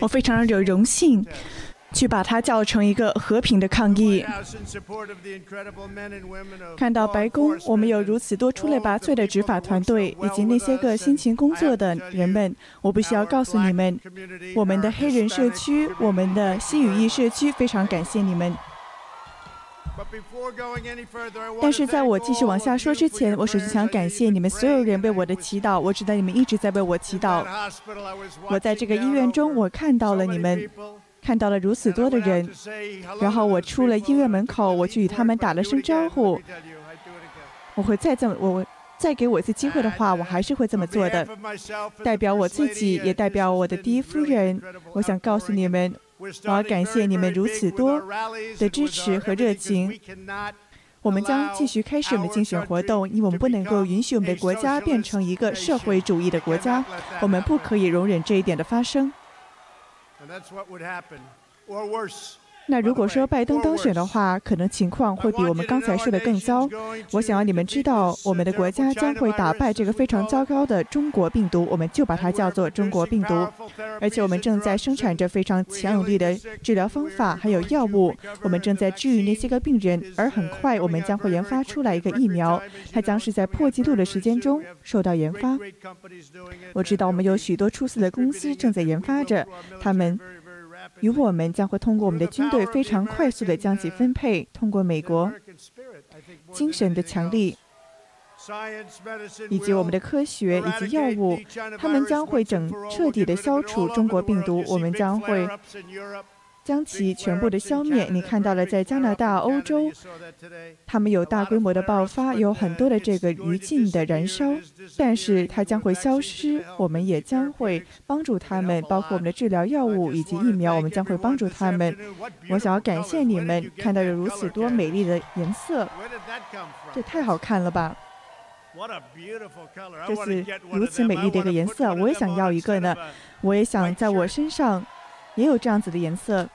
我非常有荣幸去把它叫成一个和平的抗议。看到白宫，我们有如此多出类拔萃的执法团队，以及那些个辛勤工作的人们，我不需要告诉你们，我们的黑人社区，我们的西语裔社区，非常感谢你们。但是在我继续往下说之前，我首先想感谢你们所有人为我的祈祷。我知道你们一直在为我祈祷。我在这个医院中，我看到了你们，看到了如此多的人。然后我出了医院门口，我去与他们打了声招呼。我会再这么，我再给我一次机会的话，我还是会这么做的。代表我自己，也代表我的第一夫人，我想告诉你们。我要感谢你们如此多的支持和热情。我们将继续开始我们的竞选活动，因为我们不能够允许我们的国家变成一个社会主义的国家，我们不可以容忍这一点的发生。那如果说拜登当选的话，可能情况会比我们刚才说的更糟。我想要你们知道，我们的国家将会打败这个非常糟糕的中国病毒，我们就把它叫做中国病毒。而且我们正在生产着非常强有力的治疗方法，还有药物。我们正在治愈那些个病人，而很快我们将会研发出来一个疫苗，它将是在破纪录的时间中受到研发。我知道我们有许多出色的公司正在研发着，他们。与我们将会通过我们的军队非常快速的将其分配，通过美国精神的强力，以及我们的科学以及药物，他们将会整彻底的消除中国病毒。我们将会。将其全部的消灭。你看到了，在加拿大、欧洲，他们有大规模的爆发，有很多的这个余烬的燃烧，但是它将会消失。我们也将会帮助他们，包括我们的治疗药物以及疫苗，我们将会帮助他们。我想要感谢你们，看到有如此多美丽的颜色，这太好看了吧！这是如此美丽的一个颜色，我也想要一个呢。我也想在我身上也有这样子的颜色。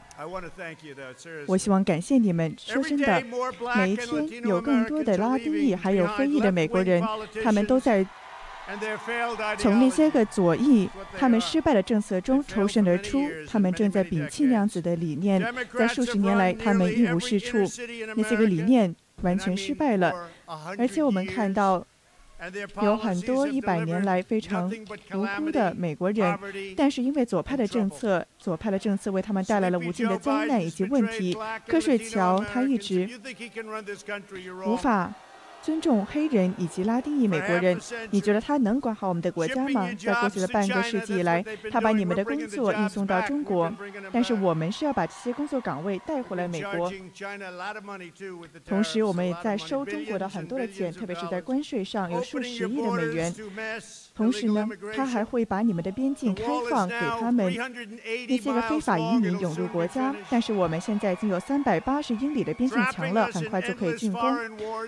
我希望感谢你们。说真的，每一天有更多的拉丁裔还有非裔的美国人，他们都在从那些个左翼他们失败的政策中抽身而出。他们正在摒弃那样子的理念，在数十年来他们一无是处，那些个理念完全失败了。而且我们看到。有很多一百年来非常无辜的美国人，但是因为左派的政策，左派的政策为他们带来了无尽的灾难以及问题。瞌睡桥他一直无法。尊重黑人以及拉丁裔美国人，你觉得他能管好我们的国家吗？在过去的半个世纪以来，他把你们的工作运送到中国，但是我们是要把这些工作岗位带回来美国。同时，我们也在收中国的很多的钱，特别是在关税上有数十亿的美元。同时呢，他还会把你们的边境开放给他们那些个非法移民涌入国家。但是我们现在已经有三百八十英里的边境墙了，很快就可以进攻。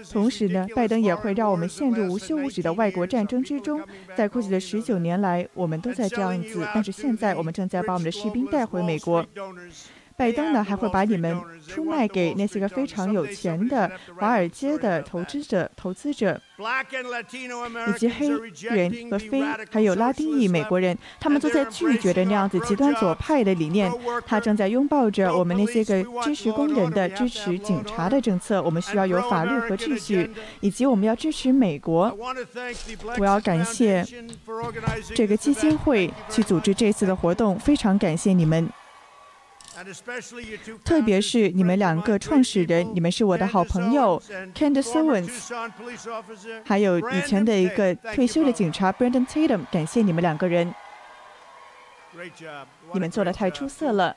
同时呢，拜登也会让我们陷入无休无止的外国战争之中。在过去的十九年来，我们都在这样子，但是现在我们正在把我们的士兵带回美国。拜登呢还会把你们出卖给那些个非常有钱的华尔街的投资者、投资者，以及黑人和非还有拉丁裔美国人，他们都在拒绝着那样子极端左派的理念。他正在拥抱着我们那些个支持工人的、支持警察的政策。我们需要有法律和秩序，以及我们要支持美国。我要感谢这个基金会去组织这次的活动，非常感谢你们。特别是你们两个创始人，你们是我的好朋友，Candace Owens，还有以前的一个退休的警察 Brandon Tatum，感谢你们两个人，你们做的太出色了，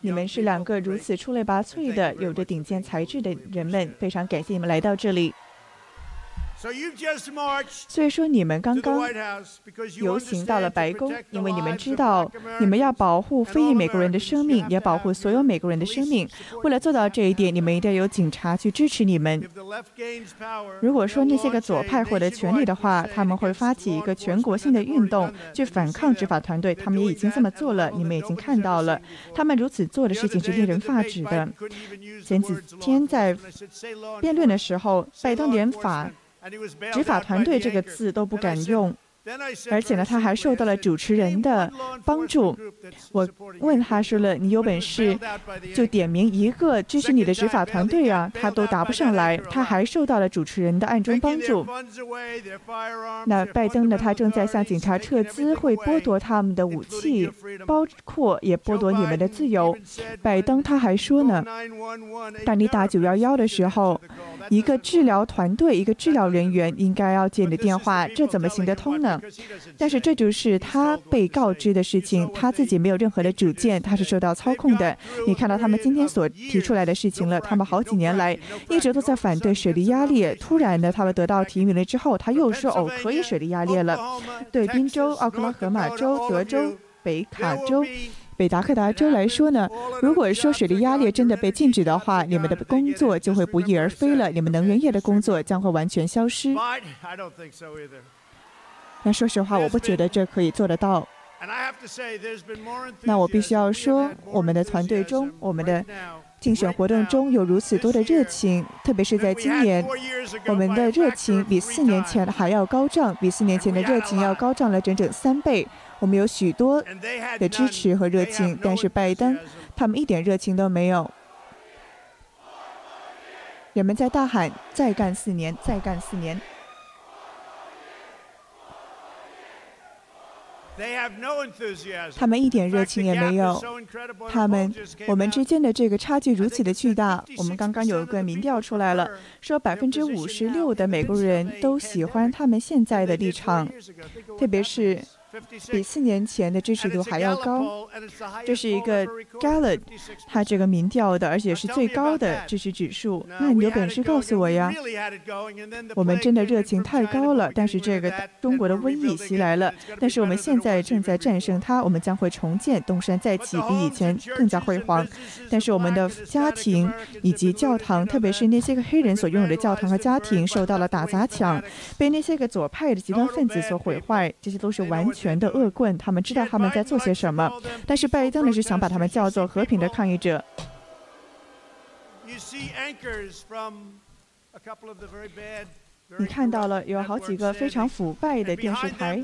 你们是两个如此出类拔萃的、有着顶尖才智的人们，非常感谢你们来到这里。所以说，你们刚刚游行到了白宫，因为你们知道，你们要保护非裔美国人的生命，也保护所有美国人的生命。为了做到这一点，你们一定要有警察去支持你们。如果说那些个左派获得权力的话，他们会发起一个全国性的运动去反抗执法团队。他们也已经这么做了，你们已经看到了。他们如此做的事情是令人发指的。前几天在辩论的时候，拜登连法。执法团队这个字都不敢用，而且呢，他还受到了主持人的帮助。我问他说了：“你有本事就点名一个支持你的执法团队啊！”他都答不上来。他还受到了主持人的暗中帮助。那拜登呢？他正在向警察撤资，会剥夺他们的武器，包括也剥夺你们的自由。拜登他还说呢：“当你打九幺幺的时候，一个治疗团队、一个治疗人员应该要接你的电话，这怎么行得通呢？”但是这就是他被告知的事情，他自己没有任何的主见，他是受到操控的。你看到他们今天所提出来的事情了，他们好几年来一直都在反对水力压裂，突然呢，他们得到提名了之后，他又说哦可以水力压裂了。对宾州、奥克拉荷马州、德州、北卡州、北达科达州来说呢，如果说水力压裂真的被禁止的话，你们的工作就会不翼而飞了，你们能源业的工作将会完全消失。那说实话，我不觉得这可以做得到。那我必须要说，我们的团队中，我们的竞选活动中有如此多的热情，特别是在今年，我们的热情比四年前还要高涨，比四年前的热情要高涨了整整三倍。我们有许多的支持和热情，但是拜登他们一点热情都没有。人们在大喊：“再干四年，再干四年。” 他们一点热情也没有。他们，我们之间的这个差距如此的巨大。我们刚刚有一个民调出来了，说百分之五十六的美国人都喜欢他们现在的立场，特别是。比四年前的支持度还要高，这是一个 Gallup，它这个民调的，而且是最高的支持指数。那你有本事告诉我呀？我们真的热情太高了，但是这个中国的瘟疫袭来了，但是我们现在正在战胜它，我们将会重建东山再起，比以前更加辉煌。但是我们的家庭以及教堂，特别是那些个黑人所拥有的教堂和家庭，受到了打砸抢，被那些个左派的极端分子所毁坏，这些都是完。权的恶棍，他们知道他们在做些什么，但是拜登呢是想把他们叫做和平的抗议者。你看到了有好几个非常腐败的电视台，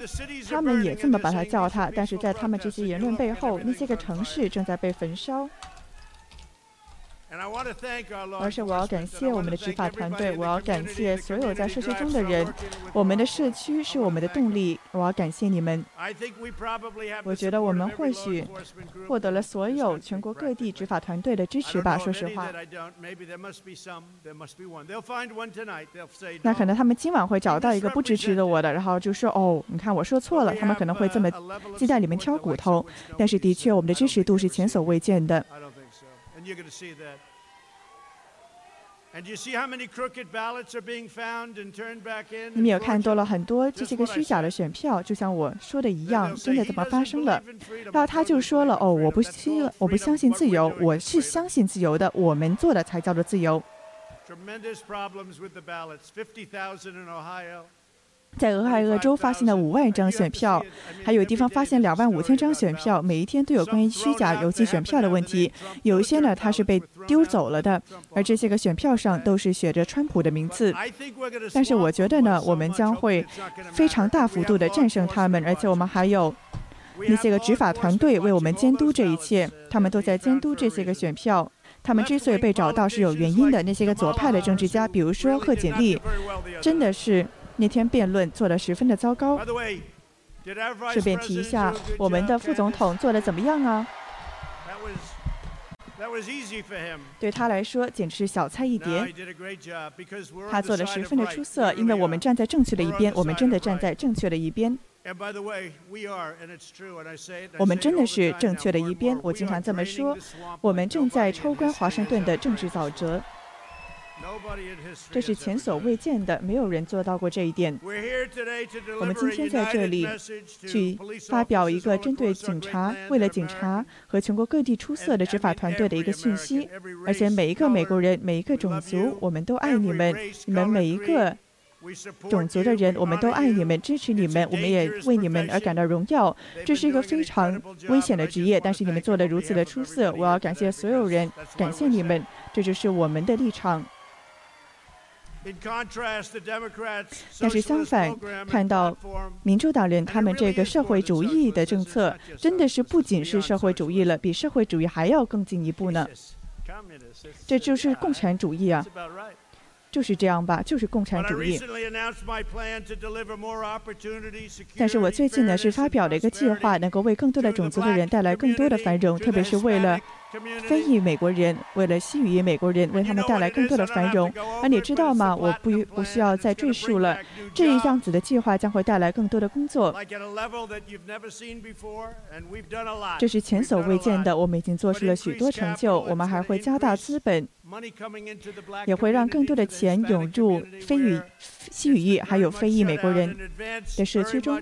他们也这么把他叫他，但是在他们这些言论背后，那些个城市正在被焚烧。而是我要感谢我们的执法团队，我要感谢所有在社区中的人。我们的社区是我们的动力，我要感谢你们。我觉得我们或许获得了所有全国各地执法团队的支持吧。说实话，那可能他们今晚会找到一个不支持的我的，然后就说：“哦，你看我说错了。”他们可能会这么鸡蛋里面挑骨头。但是的确，我们的支持度是前所未见的。You're going to see that. And you see how many crooked ballots are being found and turned back in? 你们有看到了很多这些个虚假的选票，就像我说的一样，真的怎么发生了？然后他就说了：“哦，我不信，我不相信自由，我是相信自由的，我们做的才叫做自由。” Tremendous problems with the ballots, fifty thousand in Ohio. 在俄亥俄州发现了五万张选票，还有地方发现两万五千张选票，每一天都有关于虚假邮寄选票的问题。有一些呢，它是被丢走了的，而这些个选票上都是写着川普的名字。但是我觉得呢，我们将会非常大幅度的战胜他们，而且我们还有那些个执法团队为我们监督这一切，他们都在监督这些个选票。他们之所以被找到是有原因的。那些个左派的政治家，比如说贺锦丽，真的是。那天辩论做得十分的糟糕。顺便提一下，我们的副总统做得怎么样啊？对他来说简直是小菜一碟。他做得十分的出色，因为我们站在正确的一边，我们真的站在正确的一边。我们真的是正确的一边，我经常这么说。我们正在抽干华盛顿的政治沼泽。这是前所未见的，没有人做到过这一点。我们今天在这里去发表一个针对警察、为了警察和全国各地出色的执法团队的一个讯息，而且每一个美国人、每一个种族，我们都爱你们。你们每一个种族的人，我们都爱你们，支持你们，我们也为你们而感到荣耀。这是一个非常危险的职业，但是你们做得如此的出色，我要感谢所有人，感谢你们。这就是我们的立场。但是相反，看到民主党人他们这个社会主义的政策，真的是不仅是社会主义了，比社会主义还要更进一步呢。这就是共产主义啊！就是这样吧，就是共产主义。但是我最近呢是发表了一个计划，能够为更多的种族的人带来更多的繁荣，特别是为了。非裔美国人为了西语裔美国人，为他们带来更多的繁荣。而你知道吗？我不不需要再赘述了。这一样子的计划将会带来更多的工作。这是前所未见的。我们已经做出了许多成就。我们还会加大资本，也会让更多的钱涌入非语、西语裔还有非裔美国人的社区中，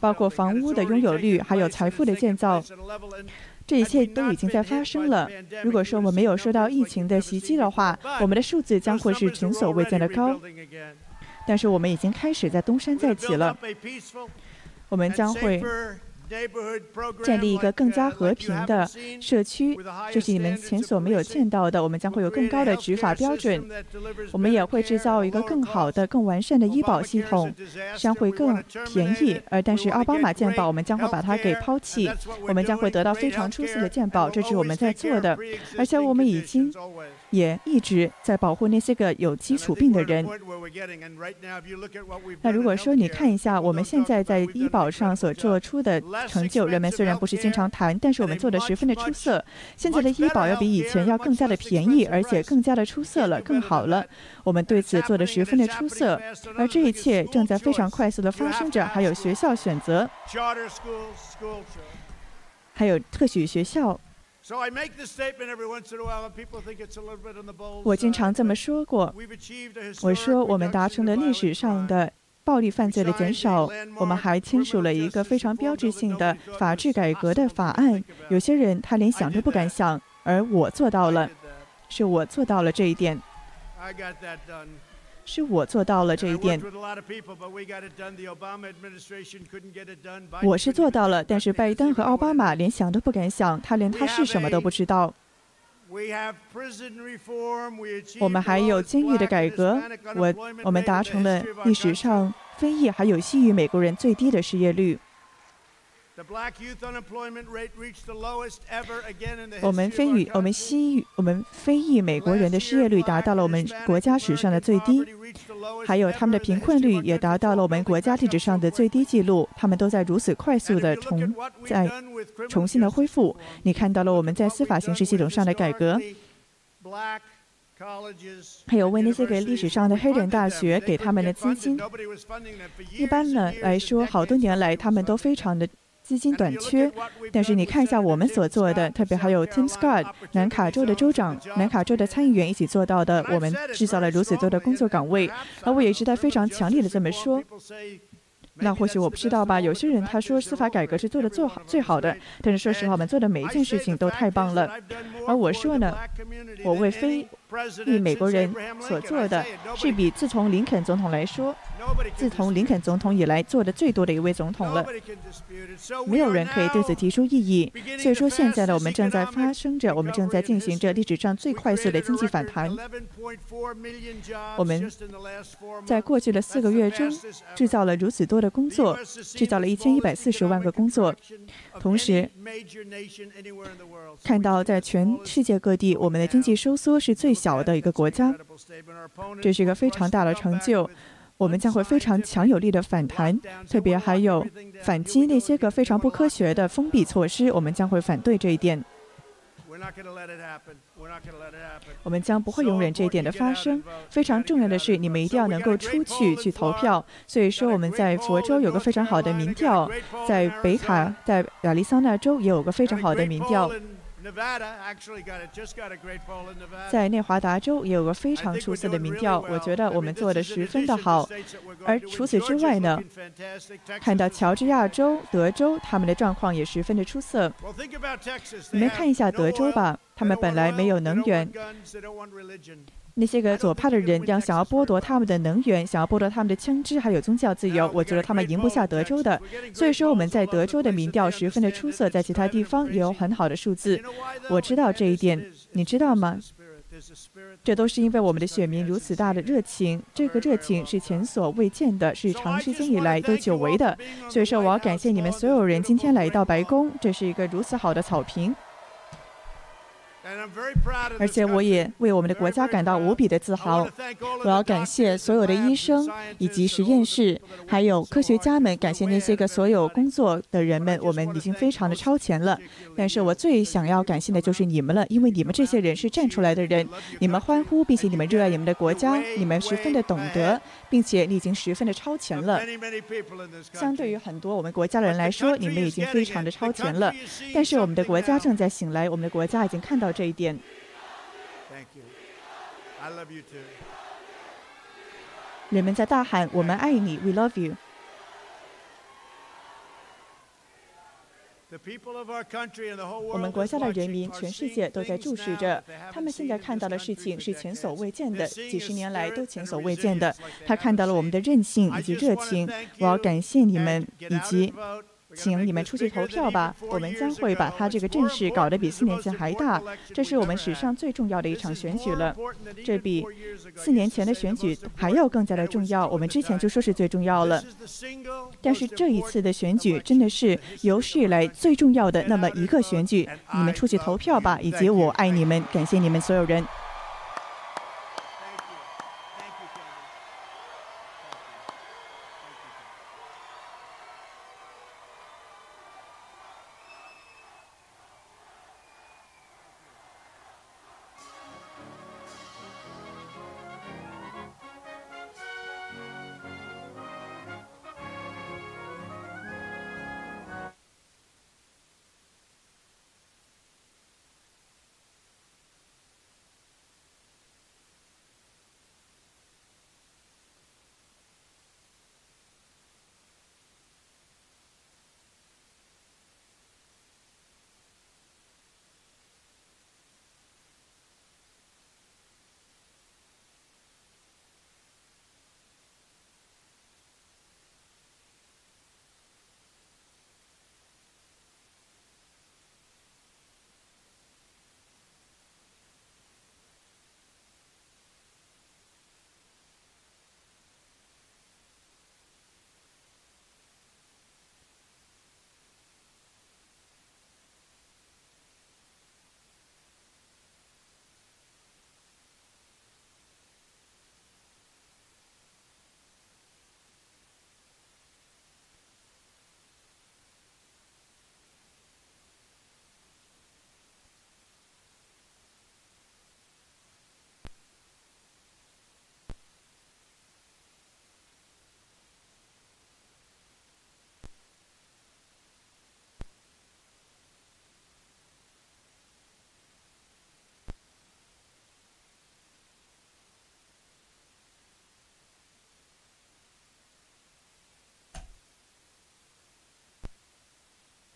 包括房屋的拥有率，还有财富的建造。这一切都已经在发生了。如果说我们没有受到疫情的袭击的话，我们的数字将会是前所未见的高。但是我们已经开始在东山再起了。我们将会。建立一个更加和平的社区，这是你们前所没有见到的。我们将会有更高的执法标准，我们也会制造一个更好的、更完善的医保系统，将会更便宜。而但是奥巴马健保，我们将会把它给抛弃，我们将会得到非常出色的健保，这是我们在做的，而且我们已经。也一直在保护那些个有基础病的人。那如果说你看一下我们现在在医保上所做出的成就，人们虽然不是经常谈，但是我们做的十分的出色。现在的医保要比以前要更加的便宜，而且更加的出色了，更好了。我们对此做的十分的出色，而这一切正在非常快速的发生着。还有学校选择，还有特许学校。我经常这么说过。我说我们达成了历史上的暴力犯罪的减少，我们还签署了一个非常标志性的法治改革的法案。有些人他连想都不敢想，而我做到了，是我做到了这一点。是我做到了这一点。我是做到了，但是拜登和奥巴马连想都不敢想，他连他是什么都不知道。我们还有监狱的改革，我我们达成了历史上非裔还有西裔美国人最低的失业率。我们非裔、我们西裔、我们非裔美国人的失业率达到了我们国家史上的最低，还有他们的贫困率也达到了我们国家历史上的最低纪录。他们都在如此快速的重在重新的恢复。你看到了我们在司法刑事系统上的改革，还有为那些给历史上的黑人大学给他们的资金。一般呢来说，好多年来他们都非常的。资金短缺，但是你看一下我们所做的，特别还有 Tim Scott 南卡州的州长、南卡州的参议员一起做到的，我们制造了如此多的工作岗位，而我也是在非常强烈的这么说。那或许我不知道吧？有些人他说司法改革是做的最好最好的，但是说实话，我们做的每一件事情都太棒了。而我说呢，我为非裔美国人所做的是比自从林肯总统来说。自从林肯总统以来做的最多的一位总统了，没有人可以对此提出异议。所以说，现在呢，我们正在发生着，我们正在进行着历史上最快速的经济反弹。我们在过去的四个月中制造了如此多的工作，制造了一千一百四十万个工作，同时看到在全世界各地，我们的经济收缩是最小的一个国家，这是一个非常大的成就。我们将会非常强有力的反弹，特别还有反击那些个非常不科学的封闭措施。我们将会反对这一点。我们将不会容忍这一点的发生。非常重要的是，你们一定要能够出去去投票。所以说，我们在佛州有个非常好的民调，在北卡、在亚利桑那州也有个非常好的民调。在内华达州也有个非常出色的民调，我觉得我们做的十分的好。而除此之外呢，看到乔治亚州、德州他们的状况也十分的出色。你们看一下德州吧，他们本来没有能源。那些个左派的人要想要剥夺他们的能源，想要剥夺他们的枪支，还有宗教自由，我觉得他们赢不下德州的。所以说我们在德州的民调十分的出色，在其他地方也有很好的数字。我知道这一点，你知道吗？这都是因为我们的选民如此大的热情，这个热情是前所未见的，是长时间以来都久违的。所以说，我要感谢你们所有人今天来到白宫，这是一个如此好的草坪。而且我也为我们的国家感到无比的自豪。我要感谢所有的医生以及实验室，还有科学家们，感谢那些个所有工作的人们。我们已经非常的超前了。但是我最想要感谢的就是你们了，因为你们这些人是站出来的人，你们欢呼，并且你们热爱你们的国家，你们十分的懂得，并且你已经十分的超前了。相对于很多我们国家的人来说，你们已经非常的超前了。但是我们的国家正在醒来，我们的国家已经看到。这一点。人们在大喊：“我们爱你，We love you。”我们国家的人民，全世界都在注视着。他们现在看到的事情是前所未见的，几十年来都前所未见的。他看到了我们的韧性以及热情。我要感谢你们以及。请你们出去投票吧！我们将会把他这个阵势搞得比四年前还大。这是我们史上最重要的一场选举了，这比四年前的选举还要更加的重要。我们之前就说是最重要了，但是这一次的选举真的是有史以来最重要的那么一个选举。你们出去投票吧！以及我爱你们，感谢你们所有人。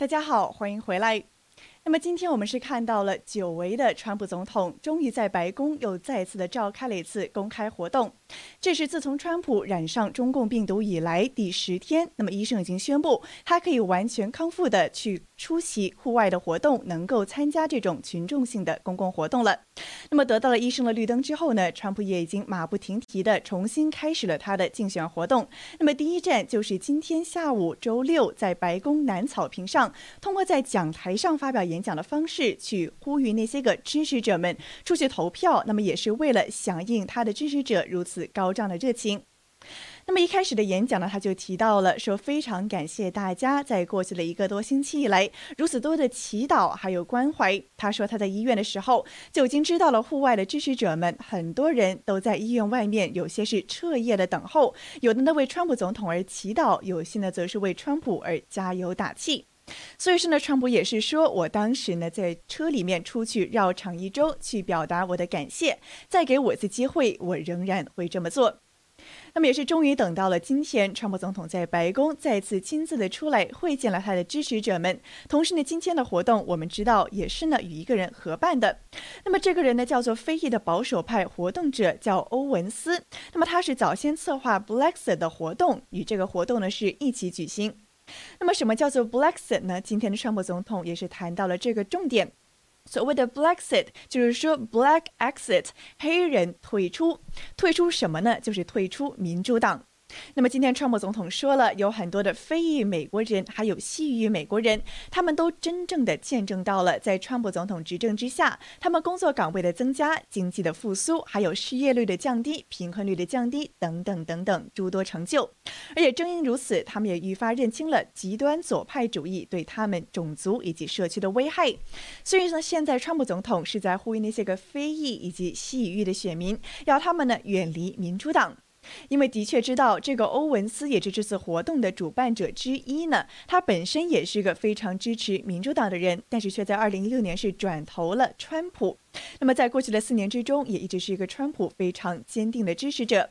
大家好，欢迎回来。那么今天我们是看到了久违的川普总统终于在白宫又再次的召开了一次公开活动，这是自从川普染上中共病毒以来第十天。那么医生已经宣布他可以完全康复的去出席户外的活动，能够参加这种群众性的公共活动了。那么得到了医生的绿灯之后呢，川普也已经马不停蹄的重新开始了他的竞选活动。那么第一站就是今天下午周六在白宫南草坪上，通过在讲台上发表。演讲的方式去呼吁那些个支持者们出去投票，那么也是为了响应他的支持者如此高涨的热情。那么一开始的演讲呢，他就提到了说，非常感谢大家在过去的一个多星期以来如此多的祈祷还有关怀。他说他在医院的时候就已经知道了户外的支持者们，很多人都在医院外面，有些是彻夜的等候，有的呢为川普总统而祈祷，有些呢则是为川普而加油打气。所以说呢，川普也是说，我当时呢在车里面出去绕场一周，去表达我的感谢。再给我一次机会，我仍然会这么做。那么也是终于等到了今天，川普总统在白宫再次亲自的出来会见了他的支持者们。同时呢，今天的活动我们知道也是呢与一个人合办的。那么这个人呢叫做非裔的保守派活动者，叫欧文斯。那么他是早先策划 Blackset 的活动，与这个活动呢是一起举行。那么，什么叫做 Blackset 呢？今天的川普总统也是谈到了这个重点。所谓的 Blackset 就是说 Black exit，黑人退出，退出什么呢？就是退出民主党。那么今天，川普总统说了，有很多的非裔美国人，还有西裔美国人，他们都真正的见证到了在川普总统执政之下，他们工作岗位的增加、经济的复苏，还有失业率的降低、贫困率的降低等等等等诸多成就。而且正因如此，他们也愈发认清了极端左派主义对他们种族以及社区的危害。所以呢，现在川普总统是在呼吁那些个非裔以及西裔的选民，要他们呢远离民主党。因为的确知道这个欧文斯也是这次活动的主办者之一呢，他本身也是个非常支持民主党的人，但是却在二零一六年是转投了川普。那么在过去的四年之中，也一直是一个川普非常坚定的支持者。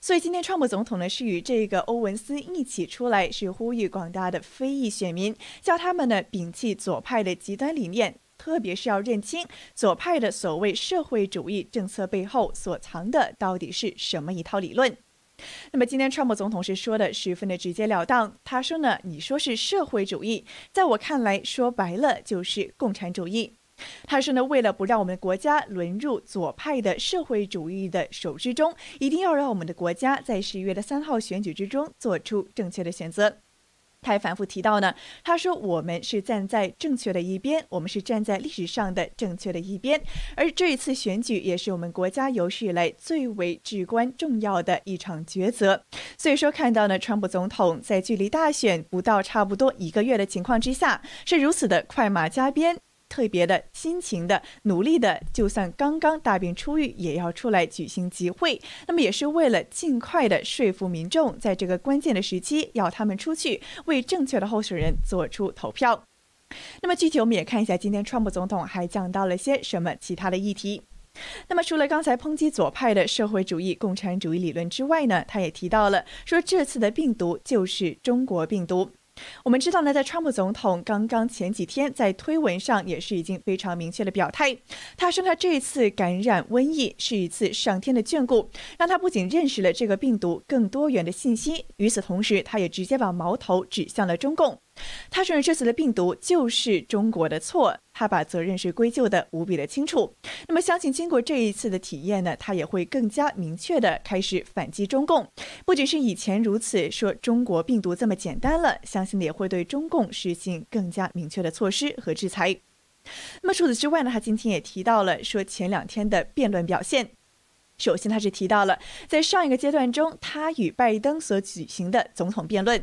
所以今天川普总统呢是与这个欧文斯一起出来，是呼吁广大的非裔选民，叫他们呢摒弃左派的极端理念。特别是要认清左派的所谓社会主义政策背后所藏的到底是什么一套理论。那么今天川普总统是说的十分的直截了当，他说呢，你说是社会主义，在我看来说白了就是共产主义。他说呢，为了不让我们国家沦入左派的社会主义的手之中，一定要让我们的国家在十一月的三号选举之中做出正确的选择。他还反复提到呢，他说我们是站在正确的一边，我们是站在历史上的正确的一边，而这一次选举也是我们国家有史以来最为至关重要的一场抉择。所以说，看到呢，川普总统在距离大选不到差不多一个月的情况之下，是如此的快马加鞭。特别的辛勤的努力的，就算刚刚大病初愈，也要出来举行集会。那么也是为了尽快的说服民众，在这个关键的时期，要他们出去为正确的候选人做出投票。那么具体我们也看一下，今天川普总统还讲到了些什么其他的议题。那么除了刚才抨击左派的社会主义、共产主义理论之外呢，他也提到了说这次的病毒就是中国病毒。我们知道呢，在川普总统刚刚前几天在推文上也是已经非常明确的表态，他说他这一次感染瘟疫是一次上天的眷顾，让他不仅认识了这个病毒更多元的信息，与此同时，他也直接把矛头指向了中共。他承认这次的病毒就是中国的错，他把责任是归咎的无比的清楚。那么，相信经过这一次的体验呢，他也会更加明确的开始反击中共。不仅是以前如此说中国病毒这么简单了，相信也会对中共实行更加明确的措施和制裁。那么除此之外呢，他今天也提到了说前两天的辩论表现。首先，他是提到了在上一个阶段中，他与拜登所举行的总统辩论。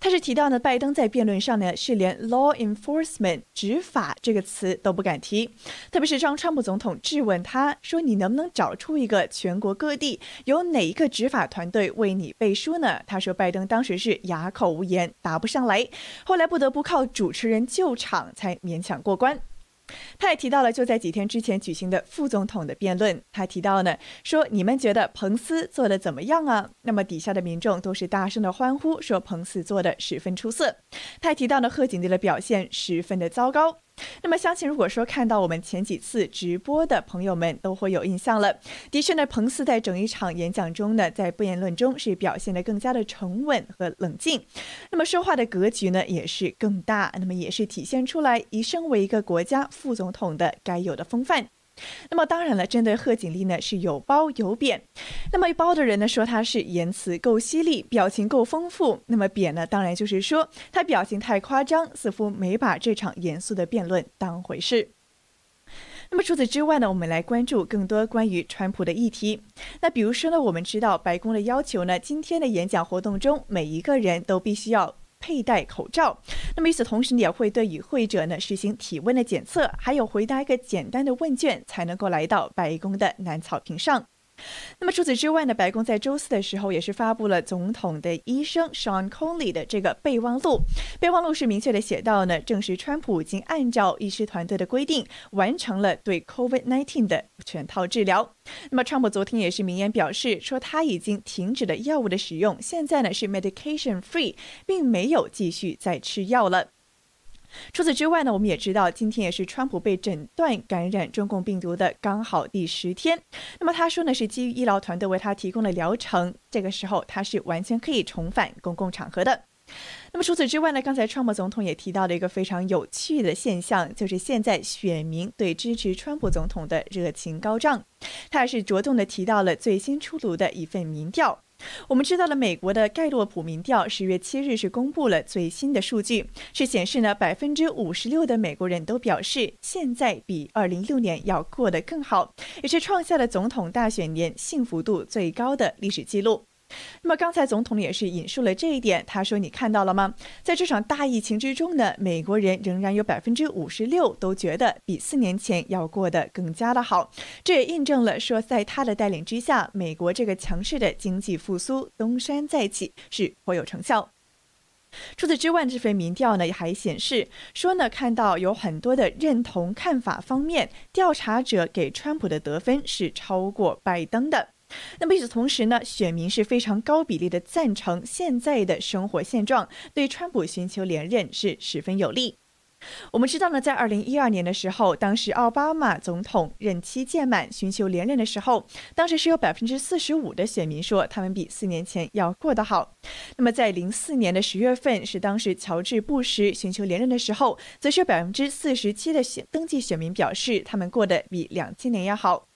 他是提到呢，拜登在辩论上呢是连 law enforcement 执法这个词都不敢提。特别是当川普总统质问他说：“你能不能找出一个全国各地有哪一个执法团队为你背书呢？”他说，拜登当时是哑口无言，答不上来。后来不得不靠主持人救场，才勉强过关。他也提到了，就在几天之前举行的副总统的辩论，他提到呢，说你们觉得彭斯做的怎么样啊？那么底下的民众都是大声的欢呼，说彭斯做的十分出色。他也提到呢，贺锦丽的表现十分的糟糕。那么，相信如果说看到我们前几次直播的朋友们都会有印象了。的确呢，彭斯在整一场演讲中呢，在不言论中是表现得更加的沉稳和冷静。那么说话的格局呢，也是更大。那么也是体现出来，以身为一个国家副总统的该有的风范。那么当然了，针对贺锦丽呢是有褒有贬。那么褒的人呢说他是言辞够犀利，表情够丰富；那么贬呢，当然就是说他表情太夸张，似乎没把这场严肃的辩论当回事。那么除此之外呢，我们来关注更多关于川普的议题。那比如说呢，我们知道白宫的要求呢，今天的演讲活动中，每一个人都必须要。佩戴口罩，那么与此同时，你也会对与会者呢实行体温的检测，还有回答一个简单的问卷，才能够来到白宫的南草坪上。那么除此之外呢，白宫在周四的时候也是发布了总统的医生 Sean Conley 的这个备忘录。备忘录是明确的写到呢，证实川普已经按照医师团队的规定完成了对 COVID-19 的全套治疗。那么川普昨天也是明言表示说，他已经停止了药物的使用，现在呢是 medication free，并没有继续再吃药了。除此之外呢，我们也知道，今天也是川普被诊断感染中共病毒的刚好第十天。那么他说呢，是基于医疗团队为他提供的疗程，这个时候他是完全可以重返公共场合的。那么除此之外呢？刚才川普总统也提到了一个非常有趣的现象，就是现在选民对支持川普总统的热情高涨。他也是着重的提到了最新出炉的一份民调。我们知道了，美国的盖洛普民调十月七日是公布了最新的数据，是显示呢，百分之五十六的美国人都表示现在比二零一六年要过得更好，也是创下了总统大选年幸福度最高的历史记录。那么刚才总统也是引述了这一点，他说：“你看到了吗？在这场大疫情之中呢，美国人仍然有百分之五十六都觉得比四年前要过得更加的好。这也印证了说，在他的带领之下，美国这个强势的经济复苏东山再起是颇有成效。除此之外，这份民调呢也还显示说呢，看到有很多的认同看法方面，调查者给川普的得分是超过拜登的。”那么与此同时呢，选民是非常高比例的赞成现在的生活现状，对川普寻求连任是十分有利。我们知道呢，在二零一二年的时候，当时奥巴马总统任期届满，寻求连任的时候，当时是有百分之四十五的选民说他们比四年前要过得好。那么在零四年的十月份，是当时乔治布什寻求连任的时候，则是百分之四十七的选登记选民表示他们过得比两千年要好。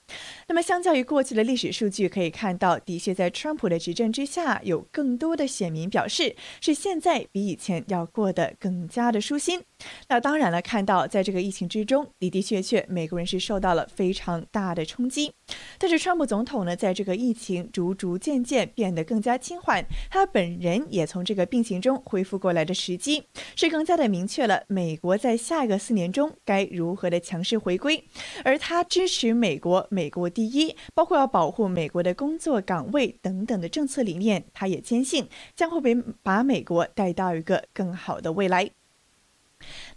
那么，相较于过去的历史数据，可以看到，的确在川普的执政之下，有更多的选民表示是现在比以前要过得更加的舒心。那当然了，看到在这个疫情之中的的确确，美国人是受到了非常大的冲击。但是，川普总统呢，在这个疫情逐逐渐渐变得更加轻缓，他本人也从这个病情中恢复过来的时机，是更加的明确了美国在下一个四年中该如何的强势回归。而他支持美国。美国第一，包括要保护美国的工作岗位等等的政策理念，他也坚信将会被把美国带到一个更好的未来。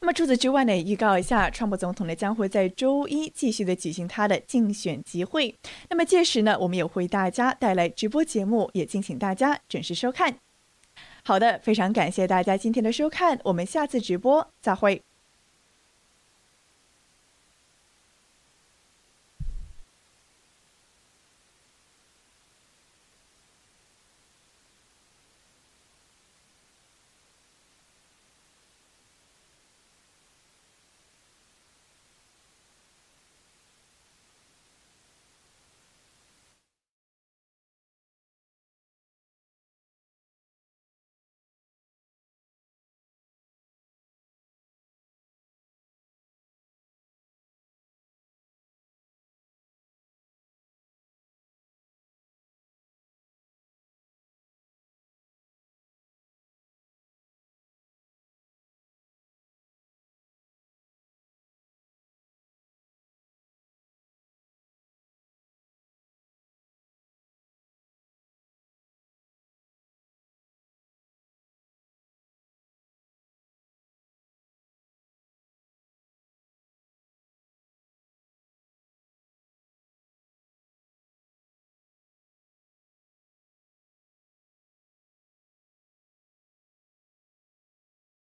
那么除此之外呢，预告一下，川普总统呢将会在周一继续的举行他的竞选集会。那么届时呢，我们也会大家带来直播节目，也敬请大家准时收看。好的，非常感谢大家今天的收看，我们下次直播再会。